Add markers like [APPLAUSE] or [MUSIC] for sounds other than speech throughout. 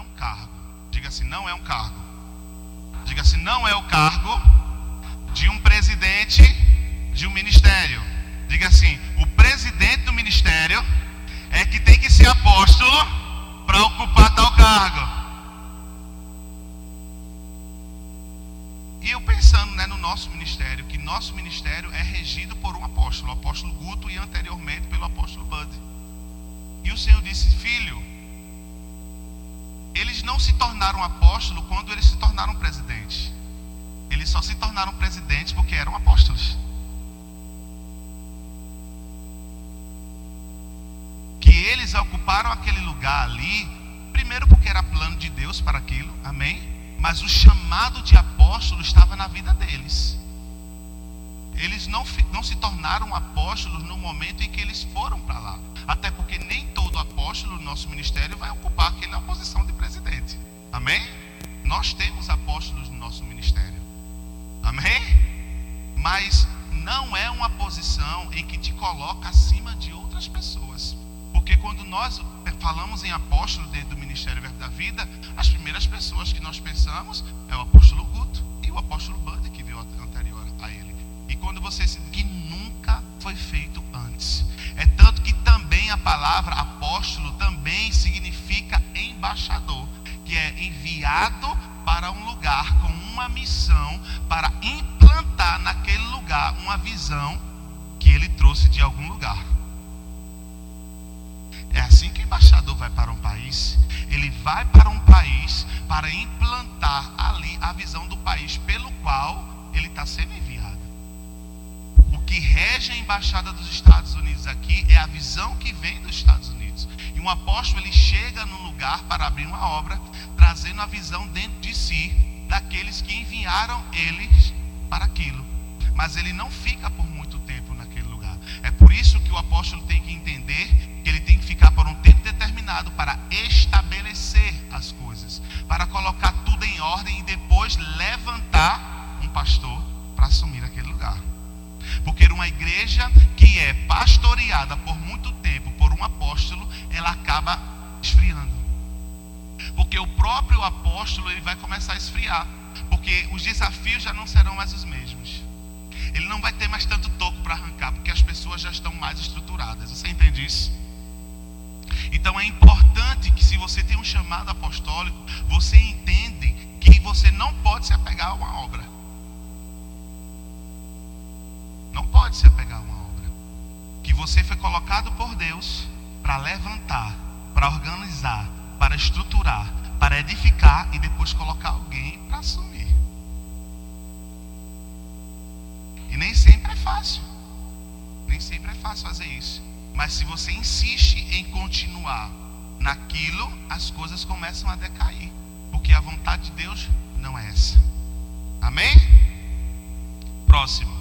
um cargo. Diga assim, não é um cargo. Diga assim, não é o cargo de um presidente de um ministério. Diga assim, o presidente do ministério é que tem que ser apóstolo para ocupar tal cargo. E eu pensando né, no nosso ministério, que nosso ministério é regido por um apóstolo, o apóstolo Guto e anteriormente pelo apóstolo Bud. E o Senhor disse, filho, eles não se tornaram apóstolo quando eles se tornaram presidentes. Eles só se tornaram presidentes porque eram apóstolos. Que eles ocuparam aquele lugar ali, primeiro porque era plano de Deus para aquilo, amém? Mas o chamado de apóstolo estava na vida deles. Eles não, não se tornaram apóstolos no momento em que eles foram para lá. Até porque nem todo apóstolo no nosso ministério vai ocupar aquela posição de presidente. Amém? Nós temos apóstolos no nosso ministério. Amém? Mas não é uma posição em que te coloca acima de outras pessoas. Porque quando nós falamos em apóstolo dentro do Ministério Verbo da Vida, as primeiras pessoas que nós pensamos é o apóstolo Guto e o apóstolo Bud que veio anterior a ele. E quando você se que nunca foi feito antes. Também a palavra apóstolo também significa embaixador, que é enviado para um lugar com uma missão para implantar naquele lugar uma visão que ele trouxe de algum lugar. É assim que o embaixador vai para um país. Ele vai para um país para implantar ali a visão do país pelo qual ele está sendo enviado. Que rege a embaixada dos Estados Unidos aqui é a visão que vem dos Estados Unidos. E um apóstolo ele chega num lugar para abrir uma obra, trazendo a visão dentro de si daqueles que enviaram eles para aquilo. Mas ele não fica por muito tempo naquele lugar. É por isso que o apóstolo tem que entender que ele tem que ficar por um tempo determinado para estabelecer as coisas, para colocar tudo em ordem e depois levantar um pastor para assumir lugar. Porque uma igreja que é pastoreada por muito tempo por um apóstolo, ela acaba esfriando. Porque o próprio apóstolo ele vai começar a esfriar, porque os desafios já não serão mais os mesmos. Ele não vai ter mais tanto toco para arrancar, porque as pessoas já estão mais estruturadas. Você entende isso? Então é importante que se você tem um chamado apostólico, você entende que você não pode se apegar a uma obra. Não pode se apegar a uma obra. Que você foi colocado por Deus para levantar, para organizar, para estruturar, para edificar e depois colocar alguém para assumir. E nem sempre é fácil. Nem sempre é fácil fazer isso. Mas se você insiste em continuar naquilo, as coisas começam a decair. Porque a vontade de Deus não é essa. Amém? Próximo.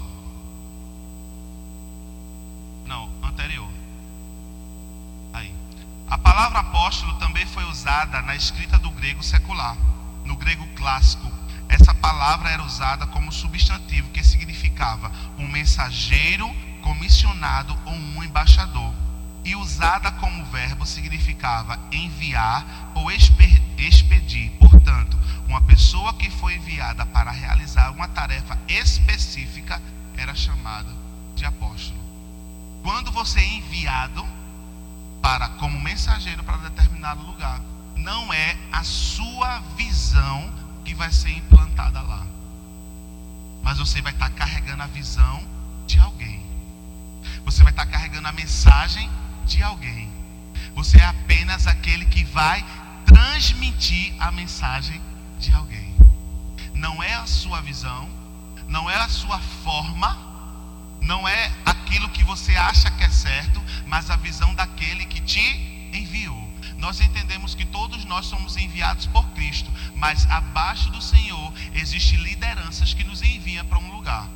Apóstolo também foi usada na escrita do grego secular. No grego clássico, essa palavra era usada como substantivo que significava um mensageiro comissionado ou um embaixador. E usada como verbo significava enviar ou expedir. Portanto, uma pessoa que foi enviada para realizar uma tarefa específica era chamada de apóstolo. Quando você é enviado para como mensageiro para determinado lugar, não é a sua visão que vai ser implantada lá. Mas você vai estar carregando a visão de alguém. Você vai estar carregando a mensagem de alguém. Você é apenas aquele que vai transmitir a mensagem de alguém. Não é a sua visão, não é a sua forma, não é aquilo que você acha que é certo, mas a visão daquele que te enviou. Nós entendemos que todos nós somos enviados por Cristo, mas abaixo do Senhor existem lideranças que nos enviam para um lugar.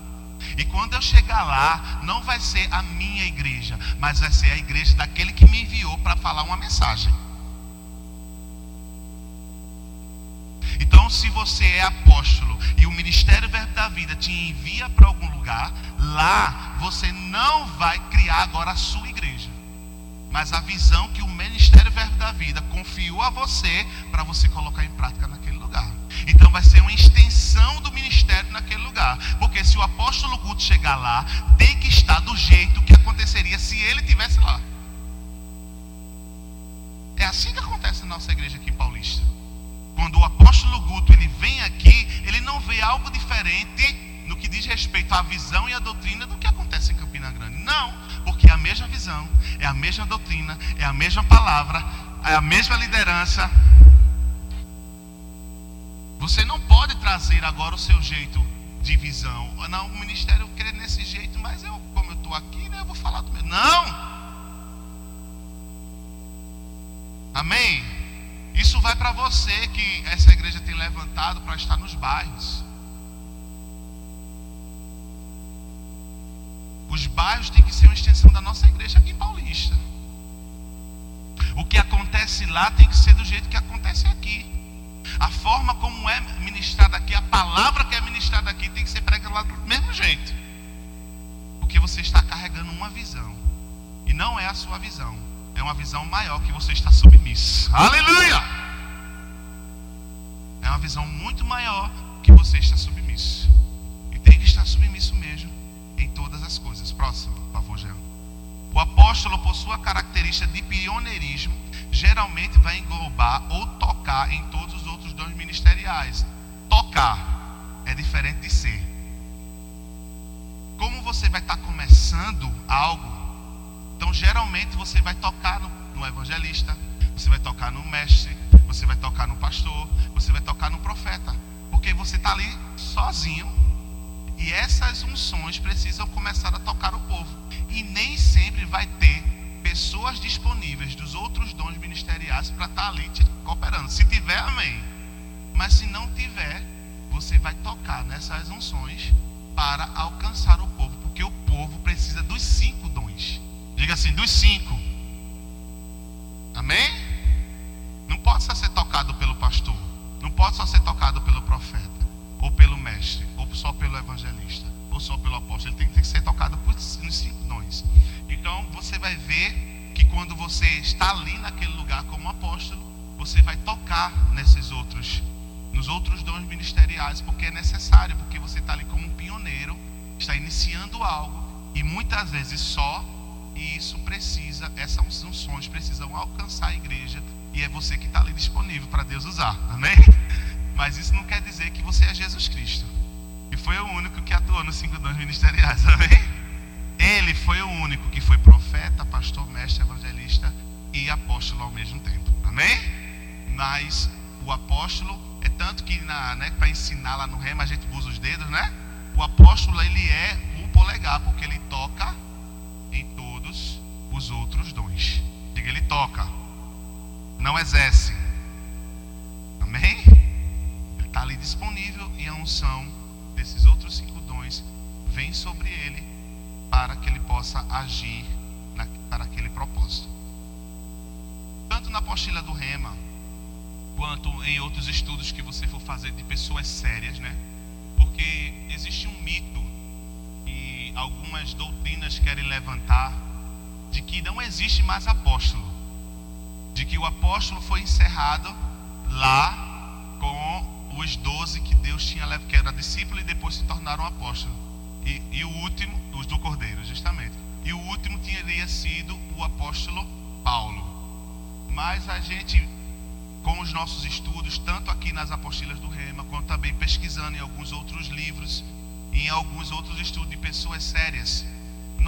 E quando eu chegar lá, não vai ser a minha igreja, mas vai ser a igreja daquele que me enviou para falar uma mensagem. Se você é apóstolo e o Ministério Verbo da Vida te envia para algum lugar, lá você não vai criar agora a sua igreja. Mas a visão que o Ministério Verbo da vida confiou a você para você colocar em prática naquele lugar. Então vai ser uma extensão do ministério naquele lugar. Porque se o apóstolo Guto chegar lá, tem que estar do jeito que aconteceria se ele tivesse lá. É assim que acontece na nossa igreja aqui em Paulista. Quando o apóstolo Guto ele vem aqui, ele não vê algo diferente no que diz respeito à visão e à doutrina do que acontece em Campina Grande. Não, porque é a mesma visão, é a mesma doutrina, é a mesma palavra, é a mesma liderança. Você não pode trazer agora o seu jeito de visão. Não, o ministério quer nesse jeito, mas eu, como eu estou aqui, né, eu vou falar do meu. Não! Amém? Isso vai para você que essa igreja tem levantado para estar nos bairros. Os bairros têm que ser uma extensão da nossa igreja aqui em Paulista. O que acontece lá tem que ser do jeito que acontece aqui. A forma como é ministrada aqui, a palavra que é ministrada aqui tem que ser pregada do mesmo jeito. Porque você está carregando uma visão. E não é a sua visão. É uma visão maior que você está submisso. Aleluia! É uma visão muito maior que você está submisso. E tem que estar submisso mesmo em todas as coisas. Próximo, por favor, Jean. O apóstolo, por sua característica de pioneirismo, geralmente vai englobar ou tocar em todos os outros dons ministeriais. Tocar é diferente de ser. Como você vai estar começando algo, então geralmente você vai tocar no, no evangelista, você vai tocar no mestre, você vai tocar no pastor, você vai tocar no profeta, porque você está ali sozinho e essas unções precisam começar a tocar o povo. E nem sempre vai ter pessoas disponíveis dos outros dons ministeriais para estar tá ali te cooperando. Se tiver, amém. Mas se não tiver, você vai tocar nessas unções para alcançar o povo, porque o povo precisa dos cinco. Diga assim, dos cinco. Amém? Não pode só ser tocado pelo pastor. Não pode só ser tocado pelo profeta ou pelo mestre, ou só pelo evangelista, ou só pelo apóstolo. Ele tem que ser tocado por, nos cinco dons. Então você vai ver que quando você está ali naquele lugar como apóstolo, você vai tocar nesses outros, nos outros dons ministeriais, porque é necessário, porque você está ali como um pioneiro, está iniciando algo, e muitas vezes só, e isso precisa, essas unções precisam alcançar a igreja, e é você que está ali disponível para Deus usar. Amém? [LAUGHS] Mas isso não quer dizer que você é Jesus Cristo. E foi o único que atuou nos cinco dons ministeriais, [LAUGHS] amém? Ele foi o único que foi profeta, pastor, mestre, evangelista e apóstolo ao mesmo tempo. Amém? Mas o apóstolo é tanto que né, para ensinar lá no rema a gente usa os dedos, né? O apóstolo ele é o polegar porque ele toca os outros dons. Diga, ele toca, não exerce. Amém? está ali disponível e a unção desses outros cinco dons vem sobre ele para que ele possa agir na, para aquele propósito. Tanto na apostila do Rema, quanto em outros estudos que você for fazer de pessoas sérias, né? Porque existe um mito e algumas doutrinas querem levantar de que não existe mais apóstolo, de que o apóstolo foi encerrado lá com os doze que Deus tinha levado, que era discípulo e depois se tornaram apóstolos. E, e, o último, os do Cordeiro, justamente. E o último teria sido o apóstolo Paulo. Mas a gente, com os nossos estudos, tanto aqui nas apostilas do Rema, quanto também pesquisando em alguns outros livros, em alguns outros estudos de pessoas sérias,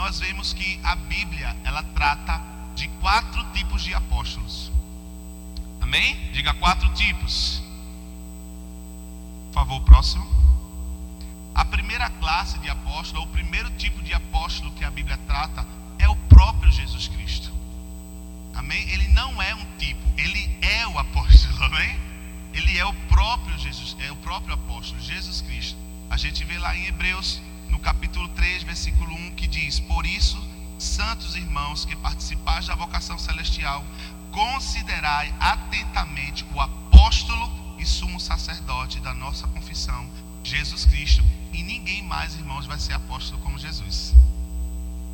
nós vemos que a Bíblia, ela trata de quatro tipos de apóstolos. Amém? Diga quatro tipos. Por favor, próximo. A primeira classe de apóstolo, o primeiro tipo de apóstolo que a Bíblia trata, é o próprio Jesus Cristo. Amém? Ele não é um tipo, ele é o apóstolo, [LAUGHS] amém? Ele é o próprio Jesus, é o próprio apóstolo, Jesus Cristo. A gente vê lá em Hebreus, no capítulo 3, versículo 1, que diz: Por isso, santos irmãos que participais da vocação celestial, considerai atentamente o apóstolo e sumo sacerdote da nossa confissão, Jesus Cristo. E ninguém mais, irmãos, vai ser apóstolo como Jesus.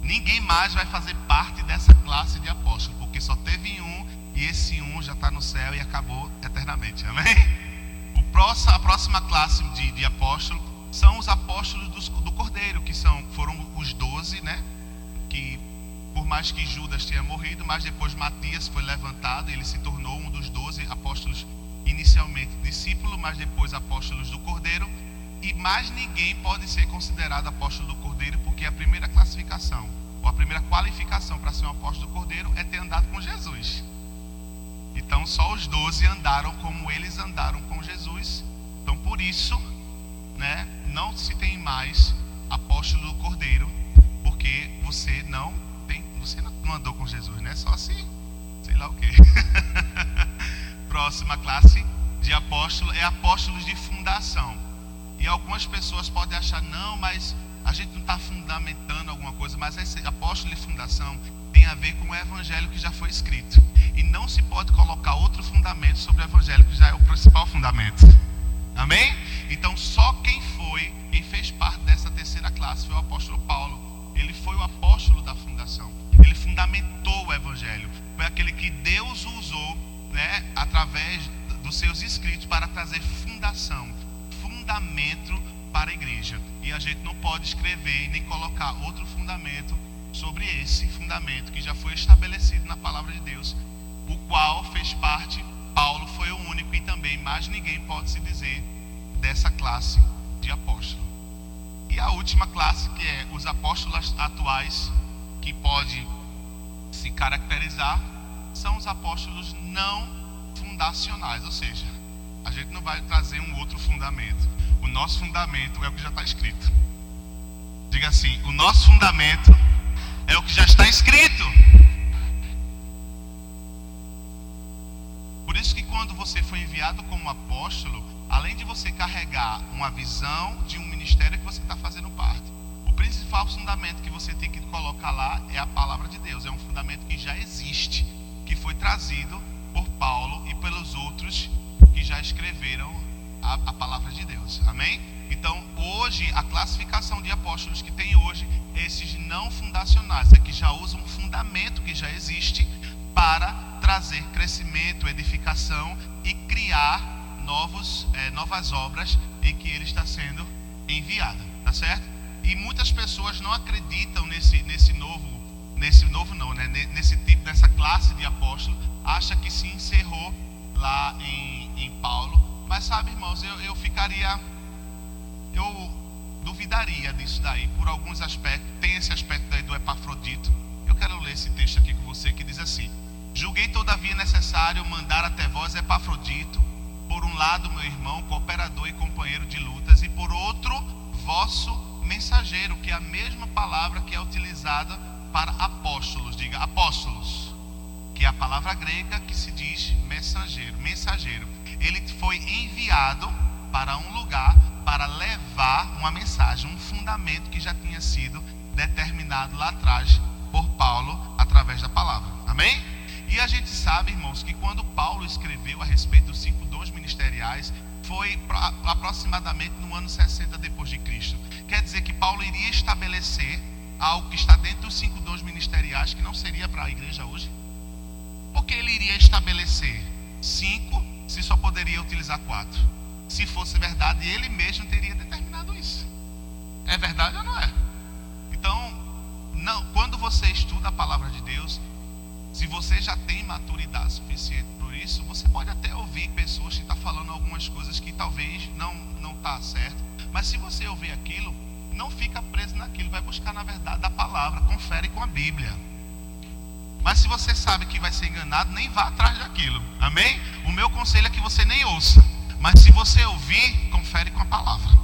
Ninguém mais vai fazer parte dessa classe de apóstolo, porque só teve um e esse um já está no céu e acabou eternamente. Amém? A próxima classe de, de apóstolo são os apóstolos do, do Cordeiro, que são, foram os doze, né? Que por mais que Judas tenha morrido, mas depois Matias foi levantado, ele se tornou um dos doze apóstolos, inicialmente discípulo, mas depois apóstolos do Cordeiro. E mais ninguém pode ser considerado apóstolo do Cordeiro, porque a primeira classificação, ou a primeira qualificação para ser um apóstolo do Cordeiro é ter andado com Jesus. Então só os doze andaram como eles andaram com Jesus. Então por isso, né, não se tem mais apóstolo do Cordeiro, porque você não tem, você não andou com Jesus, né? Só assim, sei lá o quê. [LAUGHS] Próxima classe de apóstolo é apóstolos de fundação. E algumas pessoas podem achar, não, mas a gente não está fundamentando alguma coisa, mas esse apóstolo de fundação tem a ver com o evangelho que já foi escrito. E não se pode colocar outro fundamento sobre o evangelho que já é o principal fundamento. Amém? Então só quem foi, quem fez parte classe foi o apóstolo Paulo. Ele foi o apóstolo da fundação. Ele fundamentou o evangelho. Foi aquele que Deus usou, né, através dos seus escritos para trazer fundação, fundamento para a igreja. E a gente não pode escrever nem colocar outro fundamento sobre esse fundamento que já foi estabelecido na palavra de Deus, o qual fez parte, Paulo foi o único e também mais ninguém pode se dizer dessa classe de apóstolo. E a última classe, que é os apóstolos atuais, que pode se caracterizar, são os apóstolos não fundacionais, ou seja, a gente não vai trazer um outro fundamento. O nosso fundamento é o que já está escrito. Diga assim: o nosso fundamento é o que já está escrito. Por isso que quando você foi enviado como apóstolo, além de você carregar uma visão de um ministério que você está fazendo parte, o principal fundamento que você tem que colocar lá é a palavra de Deus. É um fundamento que já existe, que foi trazido por Paulo e pelos outros que já escreveram a, a palavra de Deus. Amém? Então, hoje, a classificação de apóstolos que tem hoje, esses não fundacionais, é que já usam um fundamento que já existe para trazer crescimento, edificação e criar novos, é, novas obras em que ele está sendo enviado, tá certo? E muitas pessoas não acreditam nesse, nesse novo, nesse novo não, né? Nesse tipo, nessa classe de apóstolo, acha que se encerrou lá em, em Paulo. Mas sabe, irmãos, eu, eu ficaria, eu duvidaria disso daí, por alguns aspectos. Tem esse aspecto daí do Epafrodito. Eu quero ler esse texto aqui com você que diz assim: Julguei todavia necessário mandar até vós Epafrodito por um lado, meu irmão, cooperador e companheiro de lutas, e por outro, vosso mensageiro, que é a mesma palavra que é utilizada para apóstolos, diga apóstolos, que é a palavra grega que se diz mensageiro, mensageiro. Ele foi enviado para um lugar para levar uma mensagem, um fundamento que já tinha sido determinado lá atrás por Paulo através da palavra. Amém? E a gente sabe, irmãos, que quando Paulo escreveu a respeito dos cinco dons ministeriais, foi aproximadamente no ano 60 depois de Cristo. Quer dizer que Paulo iria estabelecer algo que está dentro dos cinco dons ministeriais que não seria para a igreja hoje? Porque ele iria estabelecer cinco se só poderia utilizar quatro. Se fosse verdade, ele mesmo teria determinado isso. É verdade ou não é? Então, não, quando você estuda a palavra de Deus, se você já tem maturidade suficiente por isso, você pode até ouvir pessoas que estão tá falando algumas coisas que talvez não não tá certo. Mas se você ouvir aquilo, não fica preso naquilo, vai buscar na verdade a palavra, confere com a Bíblia. Mas se você sabe que vai ser enganado, nem vá atrás daquilo. Amém? O meu conselho é que você nem ouça. Mas se você ouvir, confere com a palavra.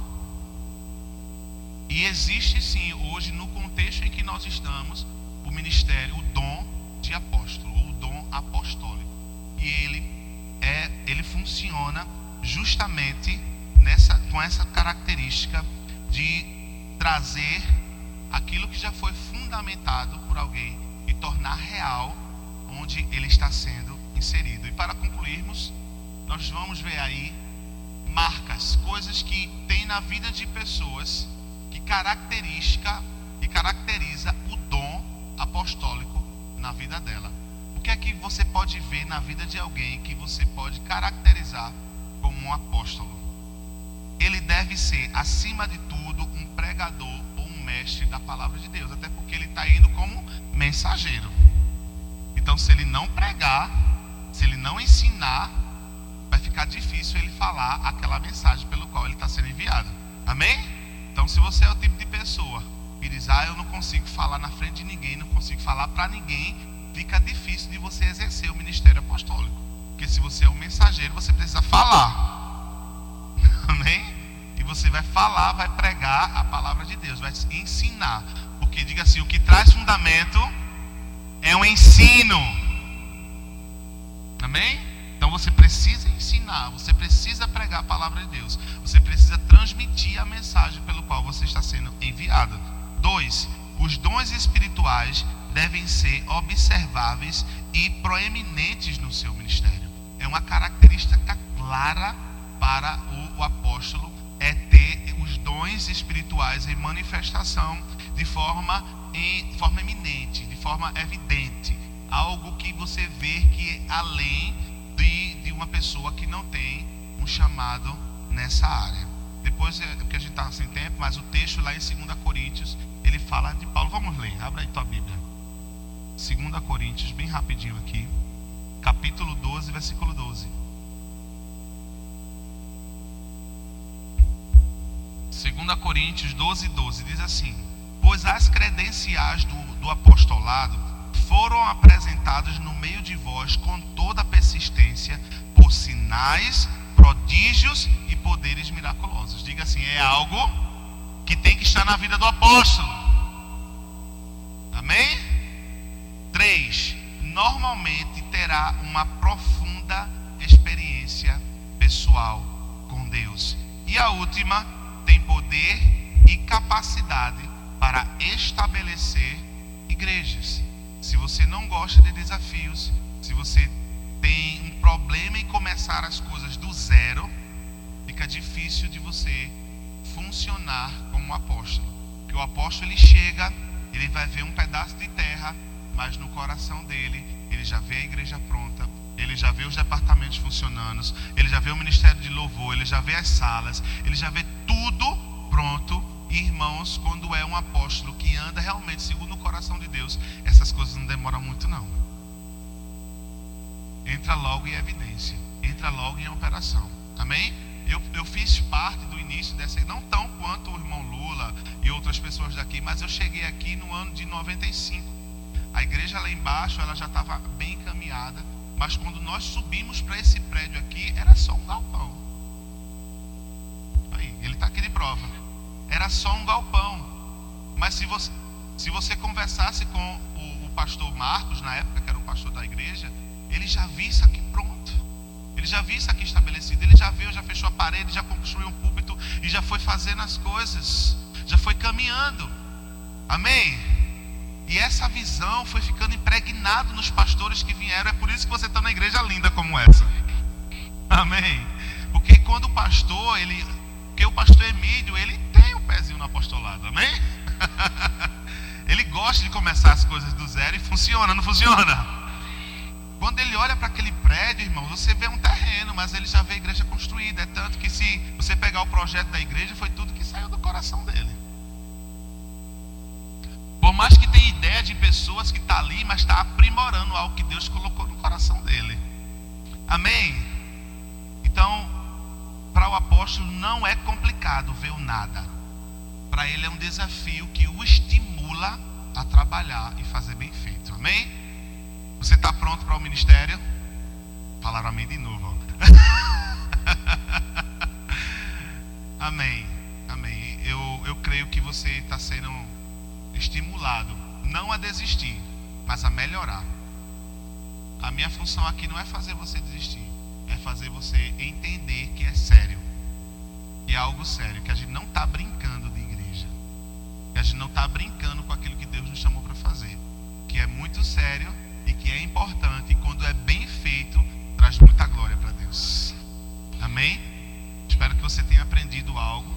E existe sim, hoje, no contexto em que nós estamos, o ministério, o dom de apóstolo, ou dom apostólico. E ele é, ele funciona justamente nessa, com essa característica de trazer aquilo que já foi fundamentado por alguém e tornar real onde ele está sendo inserido. E para concluirmos, nós vamos ver aí marcas, coisas que tem na vida de pessoas que característica e caracteriza o dom apostólico na vida dela. O que é que você pode ver na vida de alguém que você pode caracterizar como um apóstolo? Ele deve ser, acima de tudo, um pregador ou um mestre da palavra de Deus, até porque ele está indo como mensageiro. Então, se ele não pregar, se ele não ensinar, vai ficar difícil ele falar aquela mensagem pelo qual ele está sendo enviado. Amém? Então, se você é o tipo de pessoa diz, ah, eu não consigo falar na frente de ninguém, não consigo falar para ninguém, fica difícil de você exercer o ministério apostólico. Porque se você é um mensageiro, você precisa falar. [LAUGHS] Amém? E você vai falar, vai pregar a palavra de Deus, vai ensinar. Porque diga assim, o que traz fundamento é um ensino. Amém? Então você precisa ensinar, você precisa pregar a palavra de Deus, você precisa transmitir a mensagem pelo qual você está sendo enviado. Dois, os dons espirituais devem ser observáveis e proeminentes no seu ministério. É uma característica clara para o, o apóstolo é ter os dons espirituais em manifestação de forma em forma eminente, de forma evidente, algo que você vê que é além de, de uma pessoa que não tem um chamado nessa área. Depois, é porque a gente está sem tempo, mas o texto lá em 2 Coríntios, ele fala de Paulo. Vamos ler, abra aí tua Bíblia. 2 Coríntios, bem rapidinho aqui, capítulo 12, versículo 12. 2 Coríntios 12, 12 diz assim: Pois as credenciais do, do apostolado foram apresentadas no meio de vós com toda persistência, por sinais, prodígios e poderes miraculosos. Diga assim: é algo que tem que estar na vida do apóstolo. Amém? 3. Normalmente terá uma profunda experiência pessoal com Deus. E a última, tem poder e capacidade para estabelecer igrejas. Se você não gosta de desafios, se você tem um problema em começar as coisas do zero, fica difícil de você funcionar como apóstolo. Porque o apóstolo ele chega, ele vai ver um pedaço de terra, mas no coração dele, ele já vê a igreja pronta, ele já vê os departamentos funcionando, ele já vê o ministério de louvor, ele já vê as salas, ele já vê tudo pronto. Irmãos, quando é um apóstolo que anda realmente segundo o coração de Deus, essas coisas não demoram muito não. Entra logo em evidência, entra logo em operação. Amém? Eu, eu fiz parte do início dessa, não tão quanto o irmão Lula e outras pessoas daqui, mas eu cheguei aqui no ano de 95. A igreja lá embaixo, ela já estava bem encaminhada, mas quando nós subimos para esse prédio aqui, era só um galpão. Aí, ele está aqui de prova. Era só um galpão. Mas se você, se você conversasse com o, o pastor Marcos, na época que era o pastor da igreja, ele já viu isso aqui pronto. Ele já viu isso aqui estabelecido. Ele já viu, já fechou a parede, já construiu um púlpito e já foi fazendo as coisas. Já foi caminhando. Amém? E essa visão foi ficando impregnado nos pastores que vieram. É por isso que você está na igreja linda como essa. Amém. Porque quando o pastor, ele, porque o pastor Emílio, ele tem um pezinho no apostolado. Amém? [LAUGHS] ele gosta de começar as coisas do zero e funciona, não funciona? Quando ele olha para aquele prédio, irmão, você vê um terreno, mas ele já vê a igreja construída. É tanto que se você pegar o projeto da igreja, foi tudo que saiu do coração dele. Por mais que tenha ideia de pessoas que está ali, mas está aprimorando algo que Deus colocou no coração dele. Amém? Então, para o apóstolo não é complicado ver o nada. Para ele é um desafio que o estimula a trabalhar e fazer bem feito. Amém? Você está pronto para o ministério? Falaram amém de novo. [LAUGHS] amém. Amém. Eu, eu creio que você está sendo estimulado, não a desistir, mas a melhorar. A minha função aqui não é fazer você desistir, é fazer você entender que é sério. Que é algo sério, que a gente não está brincando de igreja. Que a gente não está brincando com aquilo que Deus nos chamou para fazer. Que é muito sério e que é importante. E quando é bem feito, traz muita glória para Deus. Amém? Espero que você tenha aprendido algo.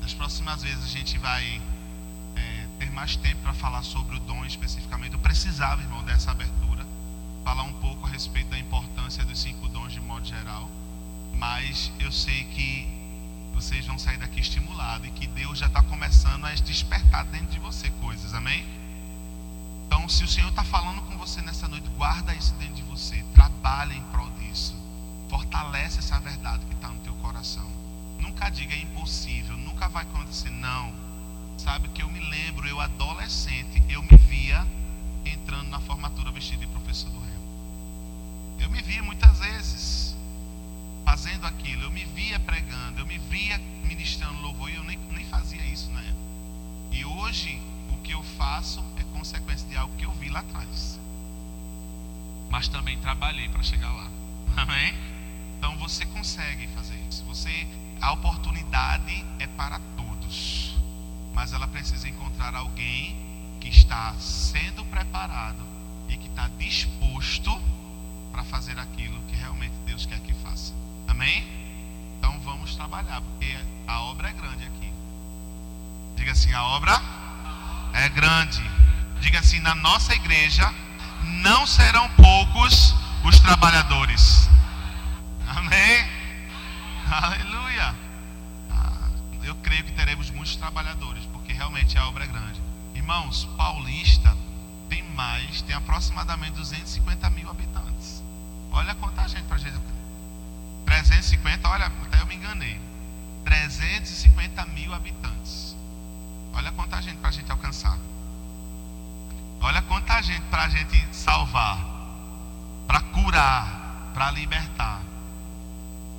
Nas próximas vezes a gente vai é, terminar mais tempo para falar sobre o dom especificamente. Eu precisava, irmão, dessa abertura, falar um pouco a respeito da importância dos cinco dons de modo geral. Mas eu sei que vocês vão sair daqui estimulados e que Deus já está começando a despertar dentro de você coisas, amém? Então, se o Senhor está falando com você nessa noite, guarda isso dentro de você, trabalhe em prol disso, fortalece essa verdade que está no teu coração. Nunca diga é impossível, nunca vai acontecer, não. Sabe que eu me lembro, eu adolescente, eu me via entrando na formatura vestido de professor do remo. Eu me via muitas vezes fazendo aquilo, eu me via pregando, eu me via ministrando louvor e eu nem, nem fazia isso na época. E hoje o que eu faço é consequência de algo que eu vi lá atrás. Mas também trabalhei para chegar lá. Amém? Então você consegue fazer isso. Você a oportunidade é para todos. Mas ela precisa encontrar alguém que está sendo preparado e que está disposto para fazer aquilo que realmente Deus quer que faça. Amém? Então vamos trabalhar, porque a obra é grande aqui. Diga assim: a obra é grande. Diga assim: na nossa igreja não serão poucos os trabalhadores. Amém? Aleluia. Ah, eu creio que teremos muitos trabalhadores, porque realmente a obra é grande. Irmãos, Paulista tem mais, tem aproximadamente 250 mil habitantes. Olha quanta gente para gente. 350, olha, até eu me enganei. 350 mil habitantes. Olha quanta gente para a gente alcançar. Quanta gente para a gente salvar, para curar, para libertar.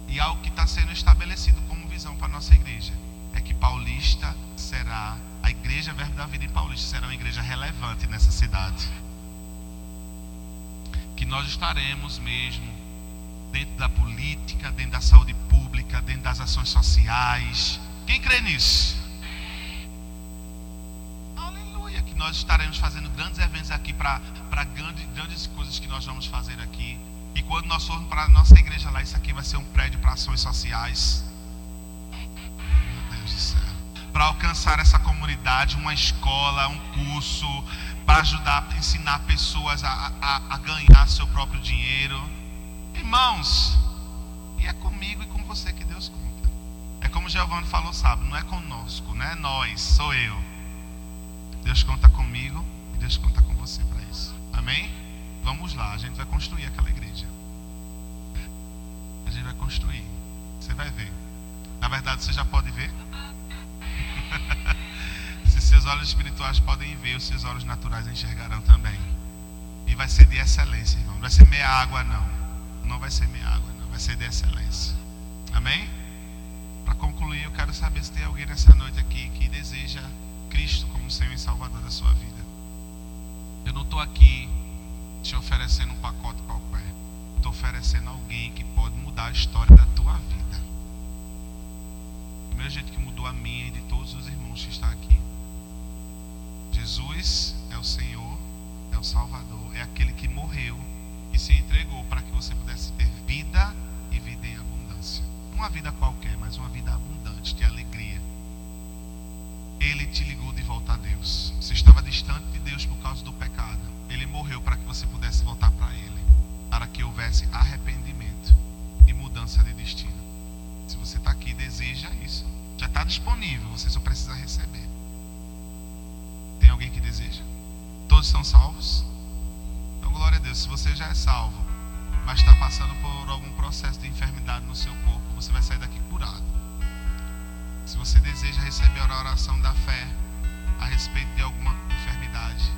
E algo que está sendo estabelecido como visão para a nossa igreja é que Paulista será, a igreja Verbo da Vida em Paulista será uma igreja relevante nessa cidade. Que nós estaremos mesmo dentro da política, dentro da saúde pública, dentro das ações sociais. Quem crê nisso? Aleluia! Que nós estaremos fazendo grandes eventos aqui para grandes, grandes coisas que nós vamos fazer aqui. E quando nós formos para a nossa igreja lá, isso aqui vai ser um prédio para ações sociais. Meu Deus do céu. Para alcançar essa comunidade, uma escola, um curso, para ajudar, ensinar pessoas a, a, a ganhar seu próprio dinheiro. Irmãos, e é comigo e com você que Deus conta. É como Giovanni falou, sabe? Não é conosco, não é nós, sou eu. Deus conta comigo e Deus conta com você para isso. Amém? Vamos lá, a gente vai construir aquela igreja. A gente vai construir. Você vai ver. Na verdade, você já pode ver. [LAUGHS] Se seus olhos espirituais podem ver, os seus olhos naturais enxergarão também. E vai ser de excelência, irmão. Não vai ser meia água, não. Não vai ser meia água, não. Vai ser de excelência. Amém? Para concluir, eu quero saber se tem alguém nessa noite aqui que deseja Cristo como Senhor e Salvador da sua vida. Eu não estou aqui te oferecendo um pacote qualquer. Estou oferecendo alguém que pode mudar a história da tua vida. Do mesmo jeito que mudou a minha e de todos os irmãos que estão aqui. Jesus é o Senhor, é o Salvador, é aquele que morreu e se entregou para que você pudesse ter vida e vida em abundância. Uma vida qualquer, mas uma vida abundante de alegria. Ele te ligou de volta a Deus. Você estava distante de Deus por causa do pecado. Ele morreu para que você pudesse voltar para Ele, para que houvesse arrependimento e mudança de destino. Se você está aqui e deseja isso, já está disponível, você só precisa receber. Tem alguém que deseja? Todos são salvos? Então, glória a Deus. Se você já é salvo, mas está passando por algum processo de enfermidade no seu corpo, você vai sair daqui curado. Se você deseja receber a oração da fé a respeito de alguma enfermidade,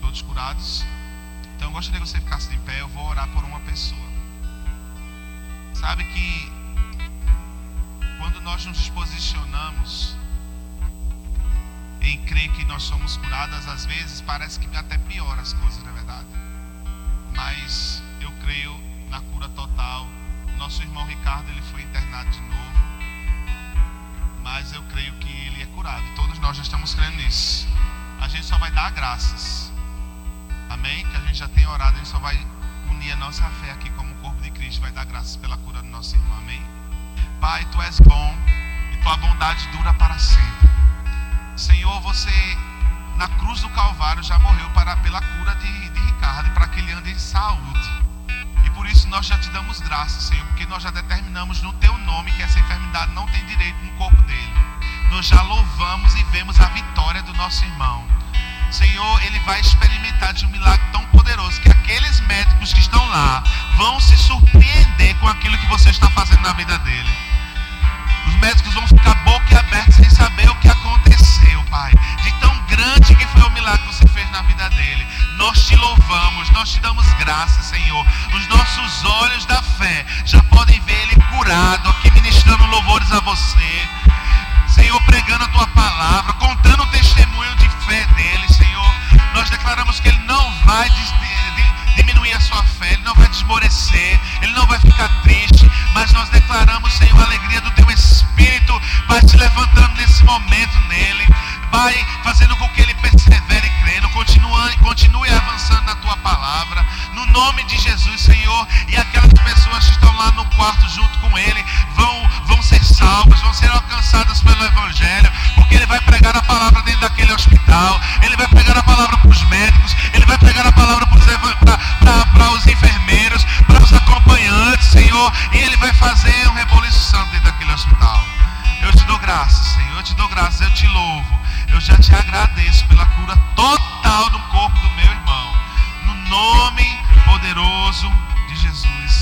todos curados? Então eu gostaria que você ficasse de pé, eu vou orar por uma pessoa. Sabe que quando nós nos posicionamos em crer que nós somos curadas, às vezes parece que até piora as coisas, na é verdade. Mas eu creio na cura total. Nosso irmão Ricardo ele foi internado de novo, mas eu creio que ele é curado. Todos nós já estamos crendo nisso. A gente só vai dar graças. Amém? Que a gente já tem orado, a gente só vai unir a nossa fé aqui como corpo de Cristo, vai dar graças pela cura do nosso irmão. Amém? Pai, tu és bom e tua bondade dura para sempre. Senhor, você na cruz do Calvário já morreu para, pela cura de, de Ricardo e para que ele ande em saúde. E por isso nós já te damos graças, Senhor, porque nós já determinamos no teu nome que essa enfermidade não tem direito no corpo. Nós já louvamos e vemos a vitória do nosso irmão. Senhor, ele vai experimentar de um milagre tão poderoso que aqueles médicos que estão lá vão se surpreender com aquilo que você está fazendo na vida dele. Os médicos vão ficar boca aberta sem saber o que aconteceu, Pai. De tão grande que foi o milagre que você fez na vida dele. Nós te louvamos, nós te damos graças, Senhor. Os nossos olhos da fé já podem ver ele curado, aqui ministrando louvores a você. Senhor, pregando a tua palavra, contando o testemunho de fé dele, Senhor. Nós declaramos que ele não vai diminuir a sua fé, ele não vai desmorecer, ele não vai ficar triste, mas nós declaramos, Senhor, a alegria do teu Espírito vai se levantando nesse momento nele, vai fazendo com que ele persevere crendo, continue, continue avançando na tua palavra, no nome de Jesus, Senhor, e aquelas pessoas que estão lá no quarto junto com ele vão, vão ser salvas, vão ser alcançadas pelo Evangelho, porque ele vai pregar a palavra dentro daquele hospital, ele vai pregar a palavra para os médicos, ele vai pregar a palavra para os enfermeiros, para os acompanhantes, Senhor, e ele vai fazer um reboliço santo dentro daquele hospital. Eu te dou graças, Senhor, eu te dou graças, eu te louvo. Eu já te agradeço pela cura total do corpo do meu irmão. No nome poderoso de Jesus.